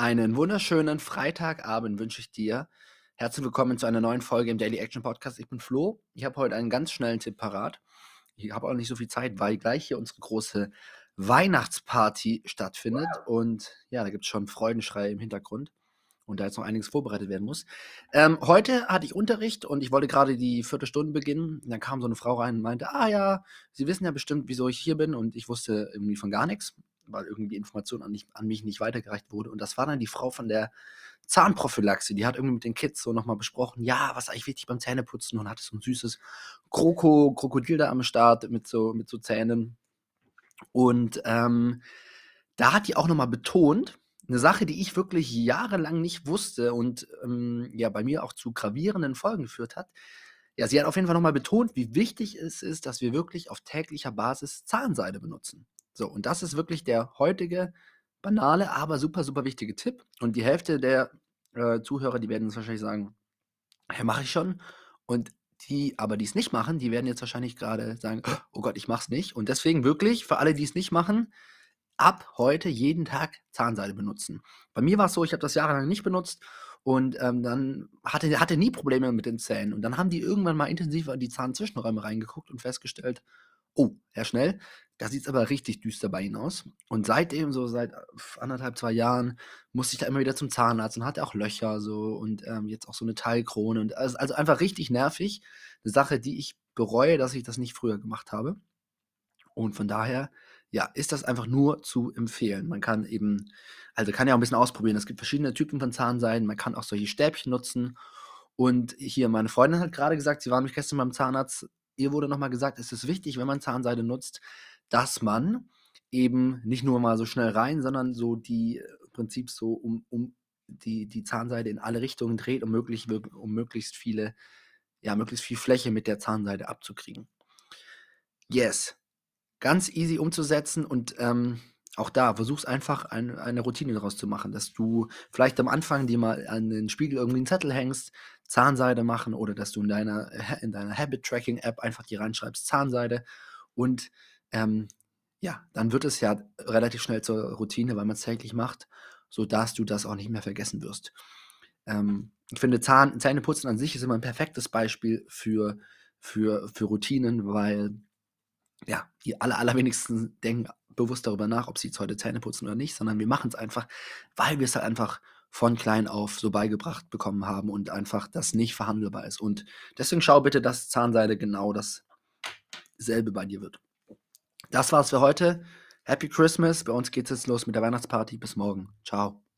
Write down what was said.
Einen wunderschönen Freitagabend wünsche ich dir. Herzlich willkommen zu einer neuen Folge im Daily Action Podcast. Ich bin Flo. Ich habe heute einen ganz schnellen Tipp parat. Ich habe auch nicht so viel Zeit, weil gleich hier unsere große Weihnachtsparty stattfindet. Und ja, da gibt es schon Freudenschrei im Hintergrund. Und da jetzt noch einiges vorbereitet werden muss. Ähm, heute hatte ich Unterricht und ich wollte gerade die vierte Stunde beginnen. Und dann kam so eine Frau rein und meinte, ah ja, Sie wissen ja bestimmt, wieso ich hier bin. Und ich wusste irgendwie von gar nichts weil irgendwie Information an, an, mich nicht weitergereicht wurde. Und das war dann die Frau von der Zahnprophylaxe. Die hat irgendwie mit den Kids so nochmal besprochen, ja, was ist eigentlich wichtig beim Zähneputzen und hatte so ein süßes Kroko, Krokodil da am Start mit so, mit so Zähnen. Und ähm, da hat die auch nochmal betont, eine Sache, die ich wirklich jahrelang nicht wusste und ähm, ja bei mir auch zu gravierenden Folgen geführt hat. Ja, sie hat auf jeden Fall nochmal betont, wie wichtig es ist, dass wir wirklich auf täglicher Basis Zahnseide benutzen. So, und das ist wirklich der heutige banale, aber super, super wichtige Tipp. Und die Hälfte der äh, Zuhörer, die werden jetzt wahrscheinlich sagen, ja, mache ich schon. Und die aber die es nicht machen, die werden jetzt wahrscheinlich gerade sagen, oh Gott, ich mache es nicht. Und deswegen wirklich, für alle, die es nicht machen, ab heute jeden Tag Zahnseide benutzen. Bei mir war es so, ich habe das jahrelang nicht benutzt und ähm, dann hatte, hatte nie Probleme mit den Zähnen. Und dann haben die irgendwann mal intensiver in die Zahnzwischenräume reingeguckt und festgestellt, oh, Herr Schnell, da sieht es aber richtig düster bei Ihnen aus. Und seitdem, so seit anderthalb, zwei Jahren, musste ich da immer wieder zum Zahnarzt und hatte auch Löcher so und ähm, jetzt auch so eine Teilkrone. Und also, also einfach richtig nervig. Eine Sache, die ich bereue, dass ich das nicht früher gemacht habe. Und von daher, ja, ist das einfach nur zu empfehlen. Man kann eben, also kann ja auch ein bisschen ausprobieren. Es gibt verschiedene Typen von Zahnseiden. Man kann auch solche Stäbchen nutzen. Und hier, meine Freundin hat gerade gesagt, sie war nämlich gestern beim Zahnarzt. Ihr wurde nochmal gesagt, es ist wichtig, wenn man Zahnseide nutzt, dass man eben nicht nur mal so schnell rein, sondern so die äh, im Prinzip so um, um die, die Zahnseide in alle Richtungen dreht, um, möglich, um möglichst viele, ja, möglichst viel Fläche mit der Zahnseide abzukriegen. Yes. Ganz easy umzusetzen und ähm, auch da, versuch's einfach ein, eine Routine daraus zu machen, dass du vielleicht am Anfang dir mal an den Spiegel irgendwie einen Zettel hängst, Zahnseide machen oder dass du in deiner, in deiner Habit-Tracking-App einfach die reinschreibst, Zahnseide und ähm, ja, dann wird es ja relativ schnell zur Routine, weil man es täglich macht, sodass du das auch nicht mehr vergessen wirst. Ähm, ich finde, Zahn, Zähneputzen an sich ist immer ein perfektes Beispiel für, für, für Routinen, weil ja, die aller, allerwenigsten denken bewusst darüber nach, ob sie jetzt heute Zähne putzen oder nicht, sondern wir machen es einfach, weil wir es halt einfach von klein auf so beigebracht bekommen haben und einfach das nicht verhandelbar ist. Und deswegen schau bitte, dass Zahnseide genau dasselbe bei dir wird. Das war's für heute. Happy Christmas. Bei uns geht's jetzt los mit der Weihnachtsparty. Bis morgen. Ciao.